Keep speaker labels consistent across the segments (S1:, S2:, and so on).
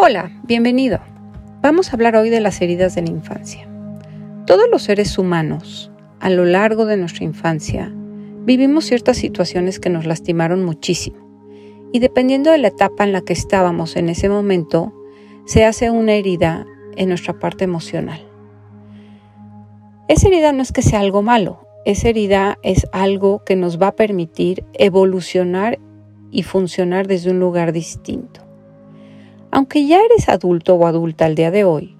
S1: Hola, bienvenido. Vamos a hablar hoy de las heridas de la infancia. Todos los seres humanos, a lo largo de nuestra infancia, vivimos ciertas situaciones que nos lastimaron muchísimo. Y dependiendo de la etapa en la que estábamos en ese momento, se hace una herida en nuestra parte emocional. Esa herida no es que sea algo malo, esa herida es algo que nos va a permitir evolucionar y funcionar desde un lugar distinto. Aunque ya eres adulto o adulta al día de hoy,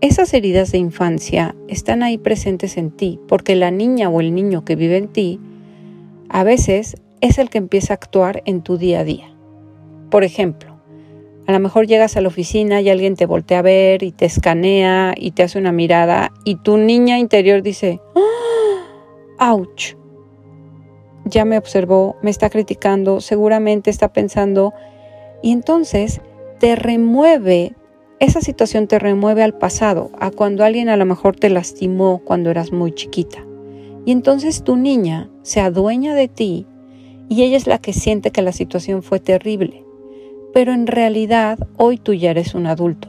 S1: esas heridas de infancia están ahí presentes en ti, porque la niña o el niño que vive en ti a veces es el que empieza a actuar en tu día a día. Por ejemplo, a lo mejor llegas a la oficina y alguien te voltea a ver y te escanea y te hace una mirada y tu niña interior dice, ¡ouch! Ya me observó, me está criticando, seguramente está pensando. Y entonces te remueve, esa situación te remueve al pasado, a cuando alguien a lo mejor te lastimó cuando eras muy chiquita. Y entonces tu niña se adueña de ti y ella es la que siente que la situación fue terrible. Pero en realidad hoy tú ya eres un adulto.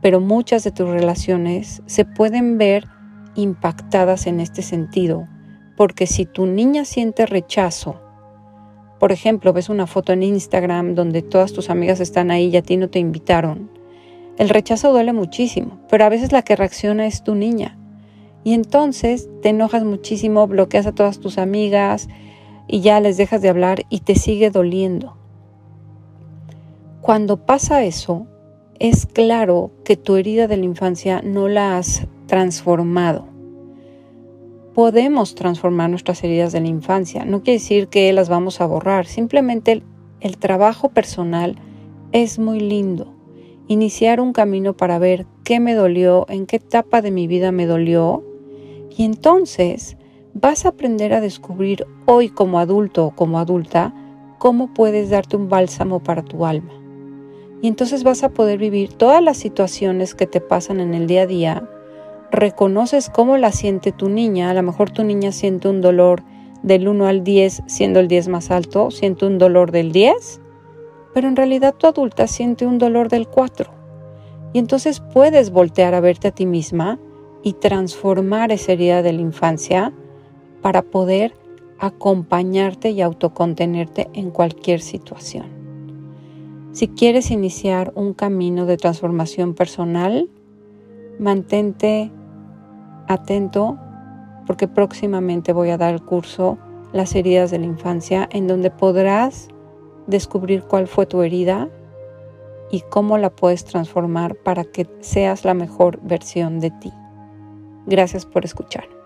S1: Pero muchas de tus relaciones se pueden ver impactadas en este sentido, porque si tu niña siente rechazo por ejemplo, ves una foto en Instagram donde todas tus amigas están ahí y a ti no te invitaron. El rechazo duele muchísimo, pero a veces la que reacciona es tu niña. Y entonces te enojas muchísimo, bloqueas a todas tus amigas y ya les dejas de hablar y te sigue doliendo. Cuando pasa eso, es claro que tu herida de la infancia no la has transformado podemos transformar nuestras heridas de la infancia. No quiere decir que las vamos a borrar, simplemente el, trabajo personal es muy lindo. Iniciar un camino para ver qué me dolió, en qué etapa de mi vida me dolió, y entonces vas a aprender a descubrir hoy como adulto o como adulta cómo puedes darte un bálsamo para tu alma. Y entonces vas a poder vivir todas las situaciones que te pasan en el día a día reconoces cómo la siente tu niña, a lo mejor tu niña siente un dolor del 1 al 10, siendo el 10 más alto, siente un dolor del 10, pero en realidad tu adulta siente un dolor del 4. Y entonces puedes voltear a verte a ti misma y transformar esa herida de la infancia para poder acompañarte y autocontenerte en cualquier situación. Si quieres iniciar un camino de transformación personal, mantente atento porque próximamente voy a dar el curso Las heridas de la infancia en donde podrás descubrir cuál fue tu herida y cómo la puedes transformar para que seas la mejor versión de ti. Gracias por escuchar.